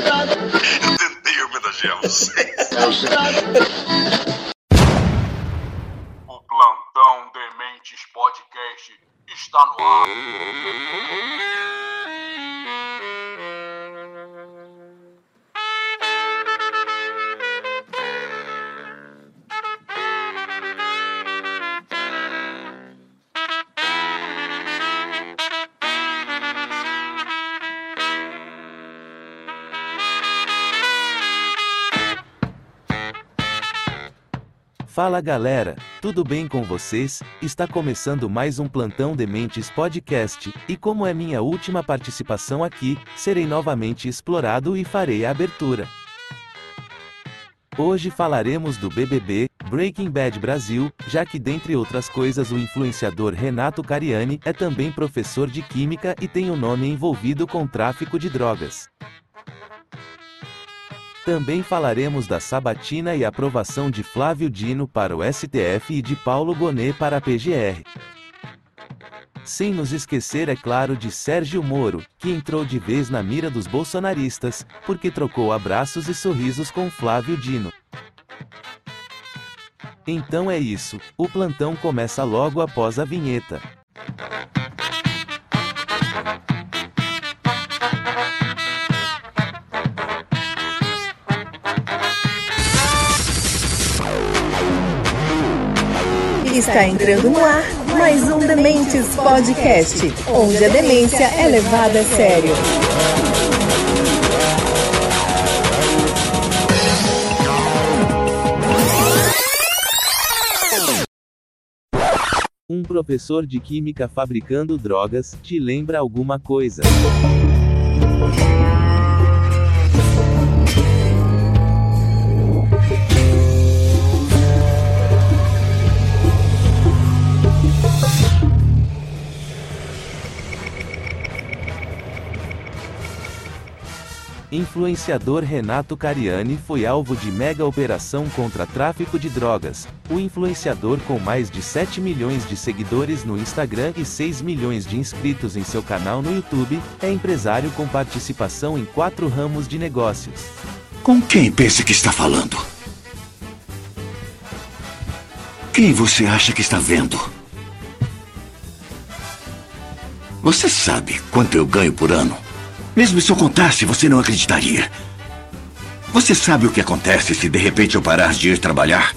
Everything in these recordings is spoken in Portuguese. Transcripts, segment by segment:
tentei homenagear vocês. O Plantão Dementes Podcast está no ar. Fala galera, tudo bem com vocês? Está começando mais um Plantão Dementes Podcast, e como é minha última participação aqui, serei novamente explorado e farei a abertura. Hoje falaremos do BBB, Breaking Bad Brasil, já que dentre outras coisas o influenciador Renato Cariani é também professor de química e tem o um nome envolvido com tráfico de drogas. Também falaremos da sabatina e aprovação de Flávio Dino para o STF e de Paulo Gonet para a PGR. Sem nos esquecer, é claro, de Sérgio Moro, que entrou de vez na mira dos bolsonaristas, porque trocou abraços e sorrisos com Flávio Dino. Então é isso, o plantão começa logo após a vinheta. Está entrando no ar mais um Dementes Podcast, onde a demência é levada a sério. Um professor de química fabricando drogas te lembra alguma coisa? Influenciador Renato Cariani foi alvo de mega operação contra tráfico de drogas. O influenciador com mais de 7 milhões de seguidores no Instagram e 6 milhões de inscritos em seu canal no YouTube, é empresário com participação em quatro ramos de negócios. Com quem pensa que está falando? Quem você acha que está vendo? Você sabe quanto eu ganho por ano? Mesmo se eu contasse, você não acreditaria. Você sabe o que acontece se de repente eu parar de ir trabalhar?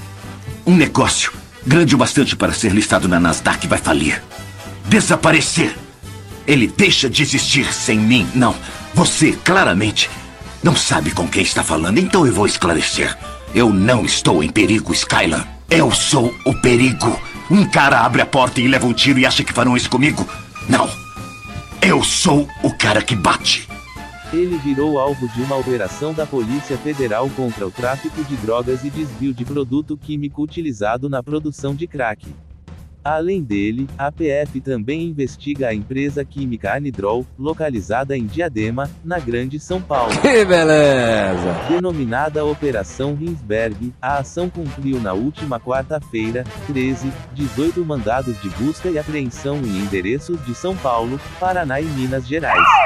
Um negócio grande o bastante para ser listado na Nasdaq vai falir. Desaparecer. Ele deixa de existir sem mim. Não, você claramente não sabe com quem está falando, então eu vou esclarecer. Eu não estou em perigo, Skylan. Eu sou o perigo. Um cara abre a porta e leva um tiro e acha que farão isso comigo? Não. Eu sou o cara que bate. Ele virou alvo de uma operação da Polícia Federal contra o tráfico de drogas e desvio de produto químico utilizado na produção de crack. Além dele, a PF também investiga a empresa química Anidrol, localizada em Diadema, na Grande São Paulo. Que beleza! Denominada Operação Rinsberg, a ação cumpriu na última quarta-feira, 13, 18 mandados de busca e apreensão em endereços de São Paulo, Paraná e Minas Gerais.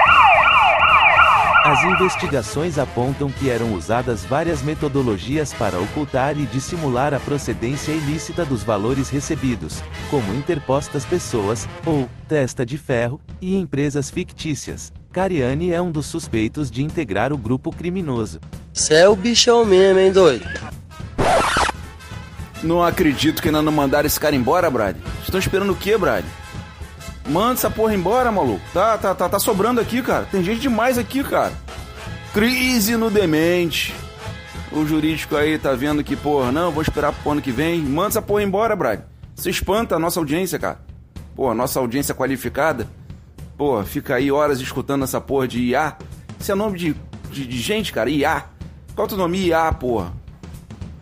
As investigações apontam que eram usadas várias metodologias para ocultar e dissimular a procedência ilícita dos valores recebidos, como interpostas pessoas, ou testa de ferro, e empresas fictícias. Cariani é um dos suspeitos de integrar o grupo criminoso. Cê é o bichão mesmo, hein, doido? Não acredito que ainda não mandaram esse cara embora, Brad. Estão esperando o quê, Brad? Manda essa porra embora, maluco. Tá, tá, tá, tá sobrando aqui, cara. Tem gente demais aqui, cara. Crise no demente. O jurídico aí tá vendo que, porra, não, vou esperar pro ano que vem. Manda essa porra embora, Brad. Você espanta a nossa audiência, cara. Pô, nossa audiência qualificada. Pô, fica aí horas escutando essa porra de IA. Isso é nome de, de, de gente, cara. IA. Qual é o teu nome? IA, porra.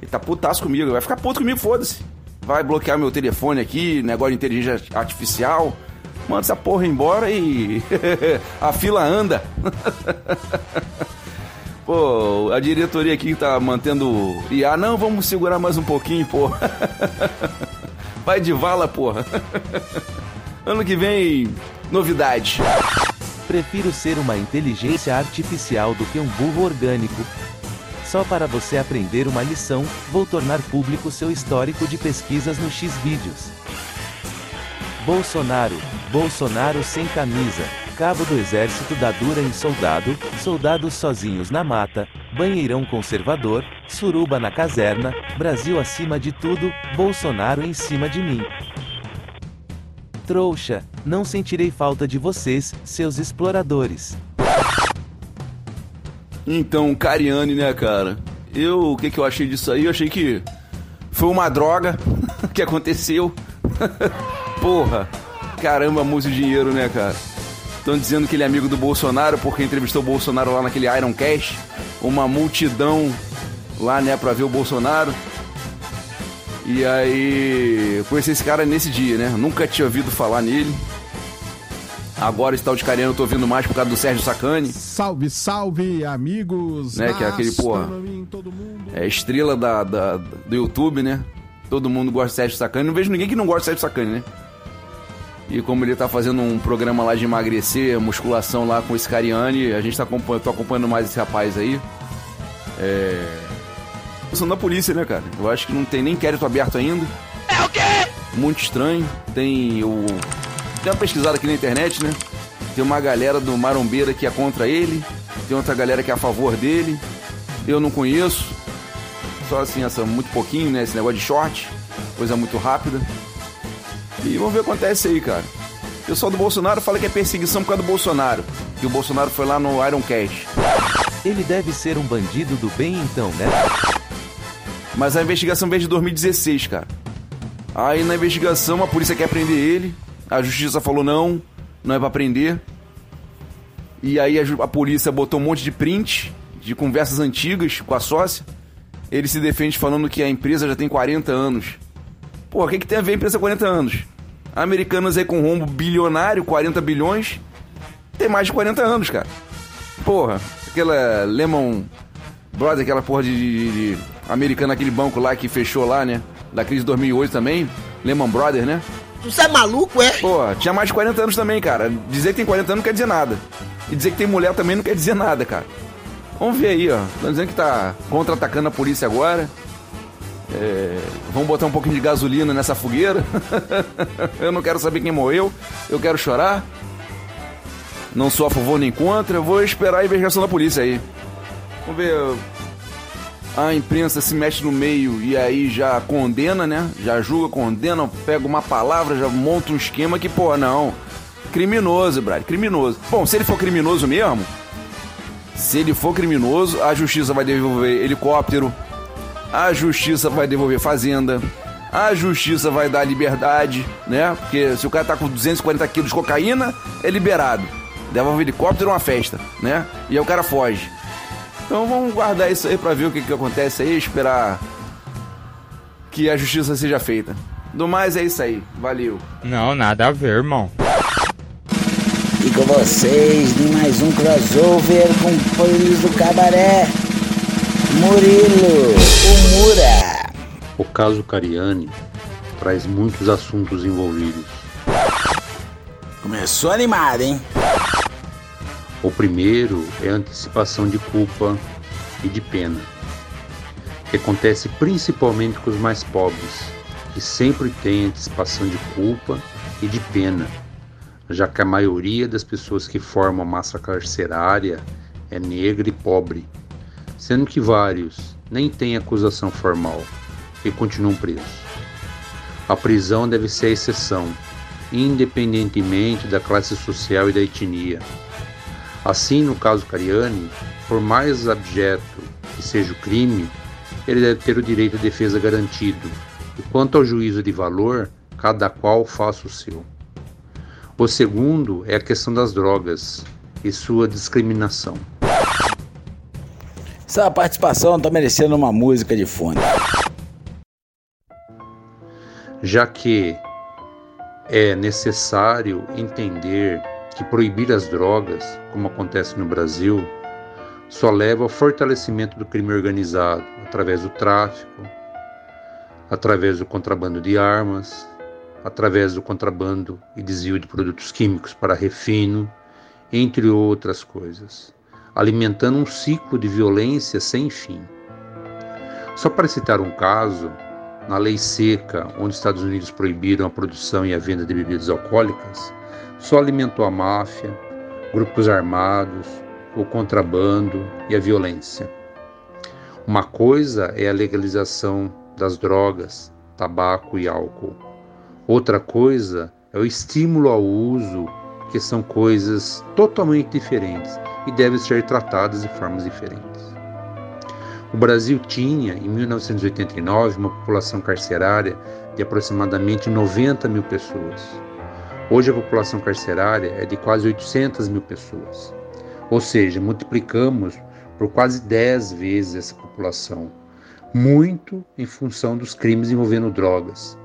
Ele tá putaço comigo. Vai ficar puto comigo, foda-se. Vai bloquear meu telefone aqui, negócio de inteligência artificial. Manda essa porra embora e a fila anda. Pô, a diretoria aqui tá mantendo IA. Não, vamos segurar mais um pouquinho, pô. Vai de vala, porra. Ano que vem, novidade. Prefiro ser uma inteligência artificial do que um burro orgânico. Só para você aprender uma lição, vou tornar público seu histórico de pesquisas no Xvideos. Bolsonaro, Bolsonaro sem camisa, cabo do exército da dura em soldado, soldados sozinhos na mata, banheirão conservador, suruba na caserna, Brasil acima de tudo, Bolsonaro em cima de mim. Trouxa, não sentirei falta de vocês, seus exploradores. Então, Cariani, né, cara? Eu, o que, que eu achei disso aí? Eu achei que foi uma droga que aconteceu. Porra, caramba, música dinheiro, né, cara? Estão dizendo que ele é amigo do Bolsonaro porque entrevistou o Bolsonaro lá naquele Iron Cash. Uma multidão lá, né, pra ver o Bolsonaro. E aí, conheci esse cara nesse dia, né? Nunca tinha ouvido falar nele. Agora esse tal de Cariano eu tô ouvindo mais por causa do Sérgio Sacani. Salve, salve, amigos! Né, que é aquele, porra, é estrela da, da, do YouTube, né? Todo mundo gosta de Sérgio Sacani. Não vejo ninguém que não gosta de Sérgio Sacani, né? E como ele tá fazendo um programa lá de emagrecer, musculação lá com esse Cariani, a gente tá acompanhando, tô acompanhando mais esse rapaz aí. É são da polícia, né, cara? Eu acho que não tem nem inquérito aberto ainda. É o quê? Muito estranho. Tem o. Tem uma pesquisada aqui na internet, né? Tem uma galera do Marombeira que é contra ele. Tem outra galera que é a favor dele. Eu não conheço. Só assim, essa muito pouquinho, né? Esse negócio de short. Coisa muito rápida. E vamos ver o que acontece aí, cara. O pessoal do Bolsonaro fala que é perseguição por causa do Bolsonaro. Que o Bolsonaro foi lá no Iron Cash. Ele deve ser um bandido do bem então, né? Mas a investigação veio de 2016, cara. Aí na investigação a polícia quer prender ele. A justiça falou não, não é pra prender. E aí a, a polícia botou um monte de print de conversas antigas com a sócia. Ele se defende falando que a empresa já tem 40 anos. Pô, o que, que tem a ver a empresa 40 anos? Americanas aí com rombo bilionário, 40 bilhões, tem mais de 40 anos, cara. Porra, aquela Lemon Brother, aquela porra de, de, de americano, aquele banco lá que fechou lá, né? Da crise de 2008 também. Lehman Brothers, né? Você é maluco, é? Pô, tinha mais de 40 anos também, cara. Dizer que tem 40 anos não quer dizer nada. E dizer que tem mulher também não quer dizer nada, cara. Vamos ver aí, ó. Estão dizendo que tá contra-atacando a polícia agora. É... Vamos botar um pouquinho de gasolina nessa fogueira. eu não quero saber quem morreu. Eu quero chorar. Não sou a favor nem contra. Eu vou esperar a investigação da polícia aí. Vamos ver a imprensa se mexe no meio e aí já condena, né? Já julga, condena, pega uma palavra, já monta um esquema que, pô, não. Criminoso, Brad, criminoso. Bom, se ele for criminoso mesmo, se ele for criminoso, a justiça vai devolver helicóptero, a justiça vai devolver fazenda, a justiça vai dar liberdade, né? Porque se o cara tá com 240 quilos de cocaína, é liberado. Devolve helicóptero uma festa, né? E aí o cara foge. Então vamos guardar isso aí para ver o que, que acontece aí, esperar que a justiça seja feita. Do mais é isso aí. Valeu. Não, nada a ver, irmão. E com vocês de mais um crossover com Folhos do Cabaré. Murilo, o Mura. O caso Cariani traz muitos assuntos envolvidos. Começou animado, hein? O primeiro é a antecipação de culpa e de pena, que acontece principalmente com os mais pobres, que sempre têm antecipação de culpa e de pena, já que a maioria das pessoas que formam a massa carcerária é negra e pobre, sendo que vários nem têm acusação formal e continuam presos. A prisão deve ser a exceção, independentemente da classe social e da etnia Assim, no caso Cariani, por mais abjeto que seja o crime, ele deve ter o direito à defesa garantido, e quanto ao juízo de valor, cada qual faça o seu. O segundo é a questão das drogas e sua discriminação. Essa participação está merecendo uma música de fundo. Já que é necessário entender que proibir as drogas, como acontece no Brasil, só leva ao fortalecimento do crime organizado através do tráfico, através do contrabando de armas, através do contrabando e desvio de produtos químicos para refino entre outras coisas, alimentando um ciclo de violência sem fim. Só para citar um caso, na lei seca, onde os Estados Unidos proibiram a produção e a venda de bebidas alcoólicas, só alimentou a máfia, grupos armados, o contrabando e a violência. Uma coisa é a legalização das drogas, tabaco e álcool. Outra coisa é o estímulo ao uso, que são coisas totalmente diferentes e devem ser tratadas de formas diferentes. O Brasil tinha, em 1989, uma população carcerária de aproximadamente 90 mil pessoas. Hoje a população carcerária é de quase 800 mil pessoas. Ou seja, multiplicamos por quase 10 vezes essa população, muito em função dos crimes envolvendo drogas.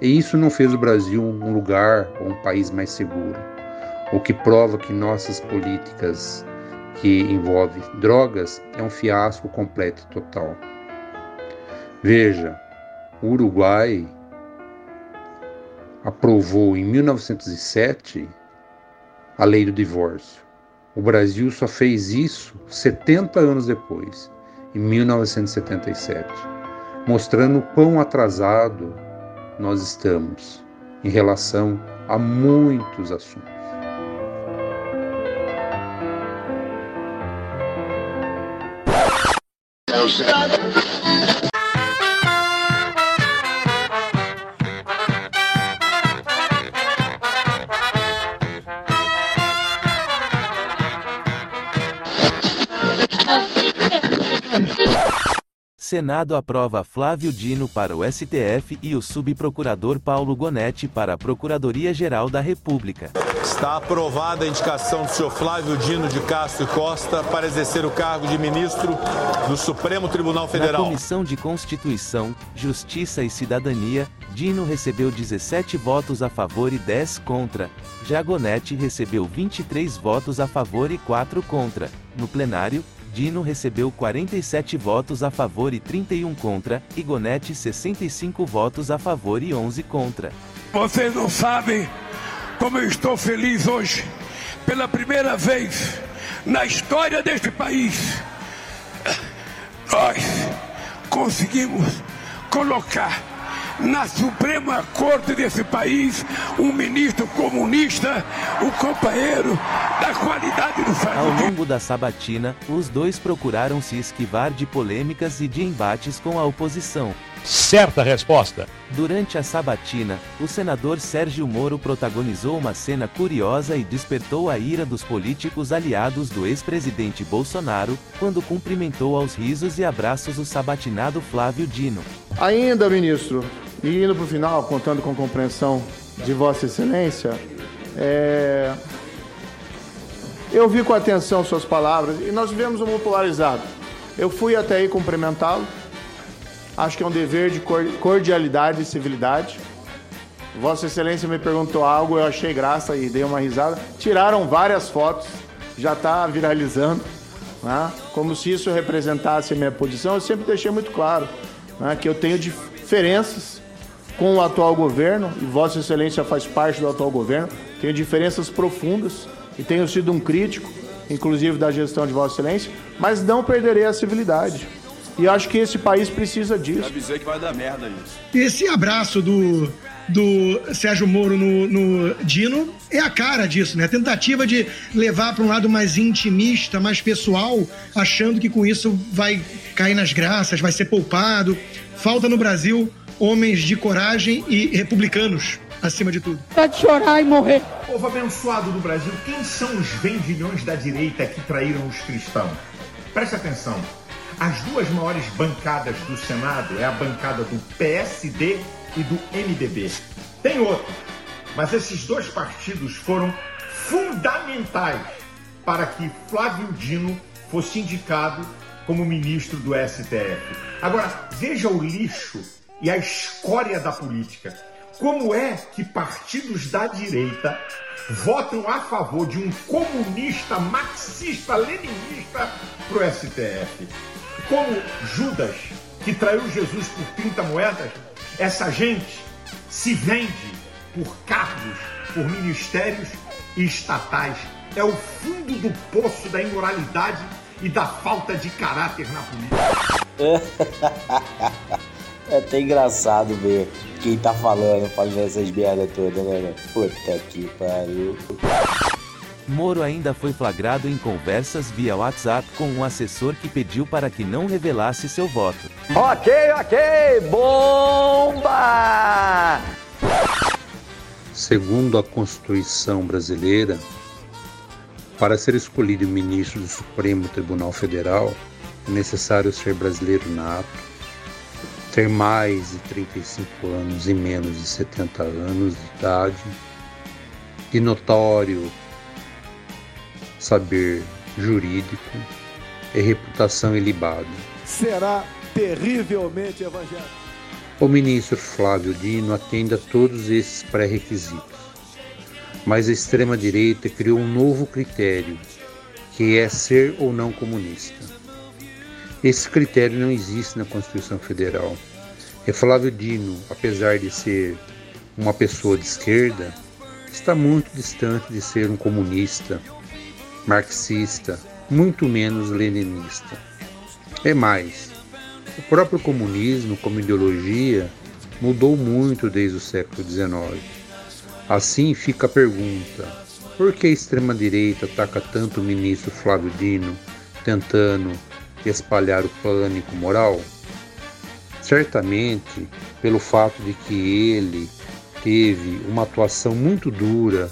E isso não fez o Brasil um lugar ou um país mais seguro, o que prova que nossas políticas que envolve drogas é um fiasco completo e total. Veja, o Uruguai aprovou em 1907 a lei do divórcio. O Brasil só fez isso 70 anos depois, em 1977, mostrando o quão atrasado nós estamos em relação a muitos assuntos. Rosa. Senado aprova Flávio Dino para o STF e o subprocurador Paulo Gonetti para a Procuradoria-Geral da República. Está aprovada a indicação do senhor Flávio Dino de Castro e Costa para exercer o cargo de ministro do Supremo Tribunal Federal. Na Comissão de Constituição, Justiça e Cidadania, Dino recebeu 17 votos a favor e 10 contra. Já Gonetti recebeu 23 votos a favor e 4 contra. No plenário, Dino recebeu 47 votos a favor e 31 contra, e Gonetti 65 votos a favor e 11 contra. Vocês não sabem como eu estou feliz hoje. Pela primeira vez na história deste país, nós conseguimos colocar na Suprema Corte desse país um ministro comunista, um companheiro da qualidade do Ao longo da sabatina, os dois procuraram se esquivar de polêmicas e de embates com a oposição. Certa resposta. Durante a sabatina, o senador Sérgio Moro protagonizou uma cena curiosa e despertou a ira dos políticos aliados do ex-presidente Bolsonaro, quando cumprimentou aos risos e abraços o sabatinado Flávio Dino. Ainda, ministro, e indo para o final, contando com compreensão de Vossa Excelência, é... eu vi com atenção suas palavras e nós vivemos um mundo polarizado. Eu fui até aí cumprimentá-lo. Acho que é um dever de cordialidade e civilidade. Vossa Excelência me perguntou algo, eu achei graça e dei uma risada. Tiraram várias fotos, já está viralizando, né? como se isso representasse a minha posição. Eu sempre deixei muito claro né? que eu tenho diferenças com o atual governo, e Vossa Excelência faz parte do atual governo, tenho diferenças profundas e tenho sido um crítico, inclusive da gestão de Vossa Excelência, mas não perderei a civilidade. E acho que esse país precisa disso. Eu avisei que vai dar merda isso. Esse abraço do, do Sérgio Moro no, no Dino é a cara disso, né? A tentativa de levar para um lado mais intimista, mais pessoal, achando que com isso vai cair nas graças, vai ser poupado. Falta no Brasil homens de coragem e republicanos, acima de tudo. Pode chorar e morrer. Povo abençoado do Brasil, quem são os vendilhões da direita que traíram os cristãos? Preste atenção. As duas maiores bancadas do Senado é a bancada do PSD e do MDB. Tem outro, mas esses dois partidos foram fundamentais para que Flávio Dino fosse indicado como ministro do STF. Agora, veja o lixo e a escória da política. Como é que partidos da direita votam a favor de um comunista marxista-leninista para o STF? Como Judas, que traiu Jesus por 30 moedas, essa gente se vende por cargos, por ministérios estatais é o fundo do poço da imoralidade e da falta de caráter na política. é até engraçado ver quem tá falando, fazendo essas merdas todas, né? Puta que pariu. Moro ainda foi flagrado em conversas via WhatsApp com um assessor que pediu para que não revelasse seu voto. Ok, ok, bomba! Segundo a Constituição brasileira, para ser escolhido ministro do Supremo Tribunal Federal, é necessário ser brasileiro nato, ter mais de 35 anos e menos de 70 anos de idade, e notório saber jurídico e reputação ilibada. Será terrivelmente evangélico. O ministro Flávio Dino atende a todos esses pré-requisitos. Mas a extrema-direita criou um novo critério, que é ser ou não comunista. Esse critério não existe na Constituição Federal. E Flávio Dino, apesar de ser uma pessoa de esquerda, está muito distante de ser um comunista marxista, muito menos leninista. É mais, o próprio comunismo como ideologia mudou muito desde o século XIX. Assim fica a pergunta: por que a extrema-direita ataca tanto o ministro Flávio Dino, tentando espalhar o pânico moral? Certamente pelo fato de que ele teve uma atuação muito dura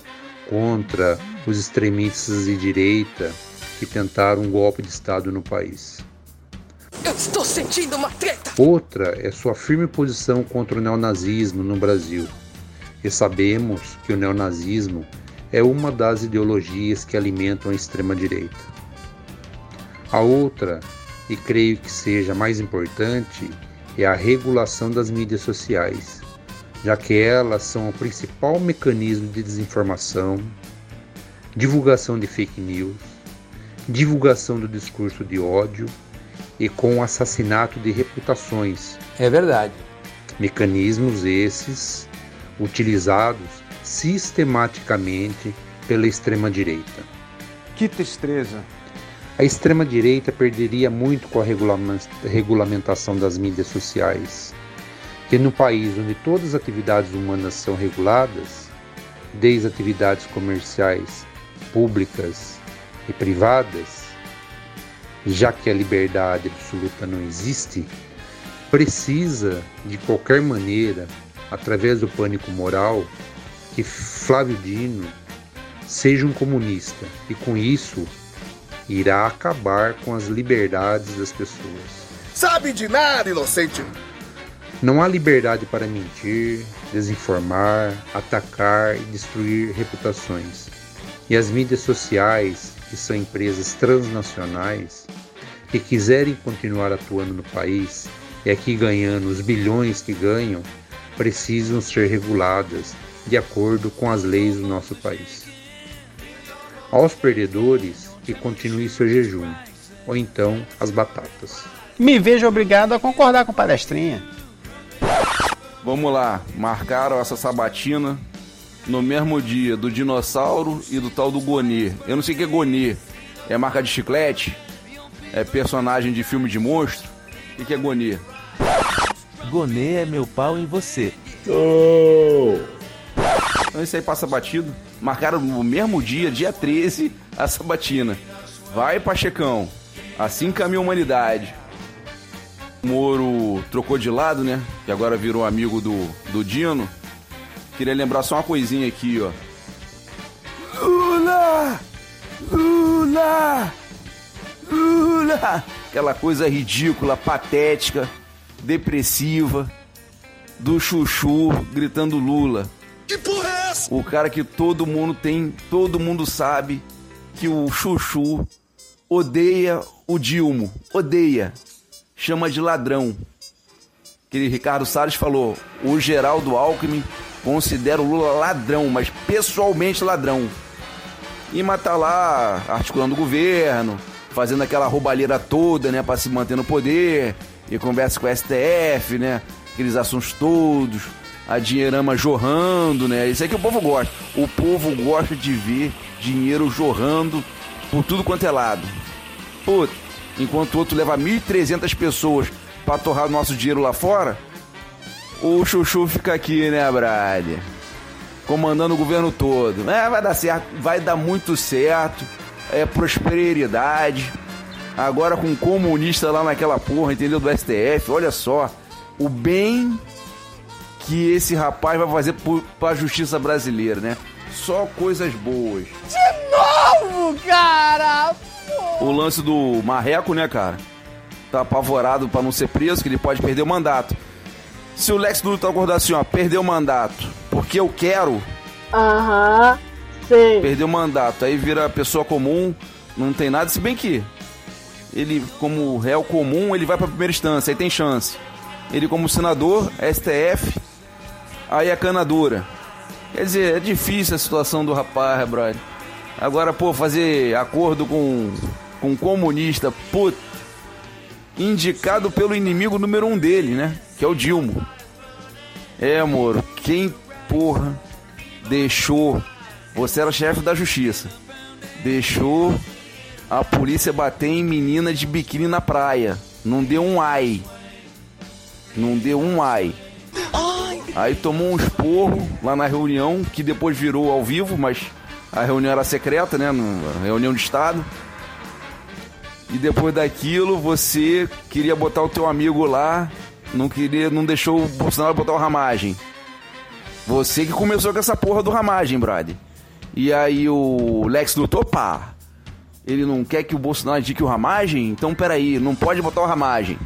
contra os extremistas de direita que tentaram um golpe de Estado no país. Eu estou sentindo uma treta! Outra é sua firme posição contra o neonazismo no Brasil. E sabemos que o neonazismo é uma das ideologias que alimentam a extrema-direita. A outra, e creio que seja mais importante, é a regulação das mídias sociais, já que elas são o principal mecanismo de desinformação, divulgação de fake news, divulgação do discurso de ódio e com o assassinato de reputações. É verdade. Mecanismos esses utilizados sistematicamente pela extrema-direita. Que tristeza! A extrema-direita perderia muito com a regulamentação das mídias sociais, que no país onde todas as atividades humanas são reguladas, desde atividades comerciais públicas e privadas, já que a liberdade absoluta não existe, precisa, de qualquer maneira, através do pânico moral, que Flávio Dino seja um comunista e com isso irá acabar com as liberdades das pessoas. Sabe de nada, inocente! Não há liberdade para mentir, desinformar, atacar e destruir reputações. E as mídias sociais, que são empresas transnacionais, que quiserem continuar atuando no país e aqui ganhando os bilhões que ganham, precisam ser reguladas de acordo com as leis do nosso país. Aos perdedores, que continue seu jejum, ou então as batatas. Me vejo obrigado a concordar com palestrinha. Vamos lá, marcaram essa sabatina no mesmo dia do dinossauro e do tal do Gonê. Eu não sei o que é Gonê. É marca de chiclete? É personagem de filme de monstro? O que é Gonê? Gonê é meu pau em você. Oh. Então isso aí passa batido. Marcaram no mesmo dia, dia 13, a sabatina. Vai, Pachecão. Assim caminha a humanidade. Moro trocou de lado, né? Que agora virou amigo do, do Dino. Queria lembrar só uma coisinha aqui, ó. Lula! Lula! Lula! Aquela coisa ridícula, patética, depressiva do Chuchu gritando Lula. Que porra é essa? O cara que todo mundo tem, todo mundo sabe que o Chuchu odeia o Dilmo, odeia, chama de ladrão. Aquele Ricardo Salles falou, o Geraldo Alckmin considera o Lula ladrão, mas pessoalmente ladrão. E tá lá articulando o governo, fazendo aquela roubalheira toda, né, para se manter no poder, e conversa com o STF, né, aqueles assuntos todos, a dinheirama jorrando, né? Isso é que o povo gosta. O povo gosta de ver dinheiro jorrando por tudo quanto é lado. Pô, enquanto o outro leva 1.300 pessoas para torrar nosso dinheiro lá fora, o chuchu fica aqui, né, Brad? Comandando o governo todo. É, vai dar certo, vai dar muito certo. É prosperidade. Agora com comunista lá naquela porra, entendeu? Do STF, olha só. O bem que esse rapaz vai fazer para a justiça brasileira, né? Só coisas boas. De novo, cara! O lance do Marreco, né, cara? Tá apavorado para não ser preso, que ele pode perder o mandato. Se o Lex Luthor acordar assim, ó, perder o mandato, porque eu quero. Aham, sim. Perder o mandato, aí vira pessoa comum, não tem nada, se bem que ele, como réu comum, ele vai pra primeira instância, aí tem chance. Ele, como senador, STF, aí a cana dura. Quer dizer, é difícil a situação do rapaz, brother. Agora, pô, fazer acordo com, com comunista, pô, indicado pelo inimigo número um dele, né? Que é o Dilma. É, amor, quem, porra, deixou. Você era chefe da justiça. Deixou a polícia bater em menina de biquíni na praia. Não deu um ai. Não deu um ai. Aí tomou um esporro lá na reunião, que depois virou ao vivo, mas a reunião era secreta, né? Reunião de Estado. E depois daquilo, você queria botar o teu amigo lá, não queria, não deixou o Bolsonaro botar o ramagem. Você que começou com essa porra do ramagem, brother. E aí o Lex lutou, pá. Ele não quer que o Bolsonaro indique o ramagem? Então peraí, não pode botar o ramagem.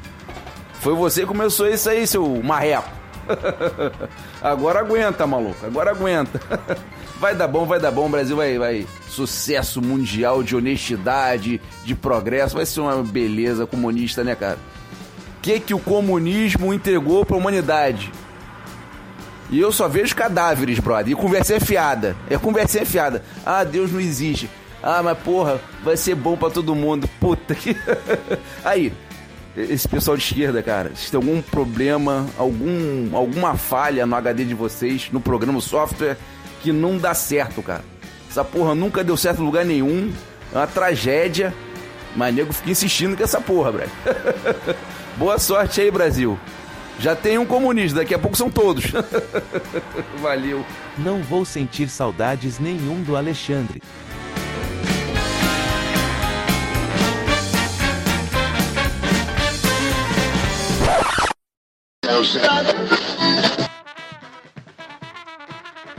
Foi você que começou isso aí, seu marreco. Agora aguenta, maluco. Agora aguenta. Vai dar bom, vai dar bom. O Brasil vai, vai. Sucesso mundial de honestidade, de progresso. Vai ser uma beleza comunista, né, cara? O que, que o comunismo entregou pra humanidade? E eu só vejo cadáveres, brother. E conversa fiada. É conversa fiada. Ah, Deus não existe. Ah, mas porra, vai ser bom para todo mundo. Puta que. Aí, esse pessoal de esquerda, cara, se tem algum problema, algum, alguma falha no HD de vocês, no programa software, que não dá certo, cara. Essa porra nunca deu certo em lugar nenhum. É uma tragédia. Mas nego fica insistindo com essa porra, Brad. Boa sorte aí, Brasil. Já tem um comunista, daqui a pouco são todos. Valeu. Não vou sentir saudades nenhum do Alexandre.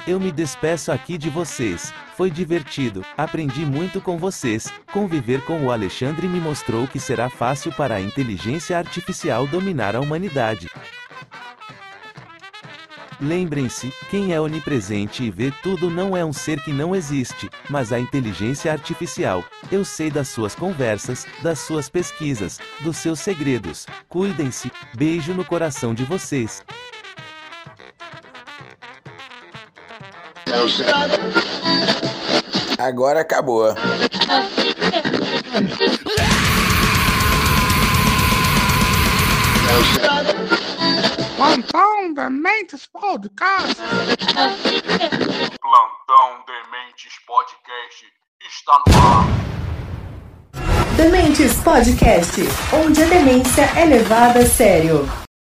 Eu me despeço aqui de vocês. Foi divertido, aprendi muito com vocês. Conviver com o Alexandre me mostrou que será fácil para a inteligência artificial dominar a humanidade. Lembrem-se, quem é onipresente e vê tudo não é um ser que não existe, mas a inteligência artificial. Eu sei das suas conversas, das suas pesquisas, dos seus segredos. Cuidem-se. Beijo no coração de vocês. Agora acabou. Plantão Dementes Podcast. Plantão Dementes Podcast está no ar. Dementes Podcast, onde a demência é levada a sério.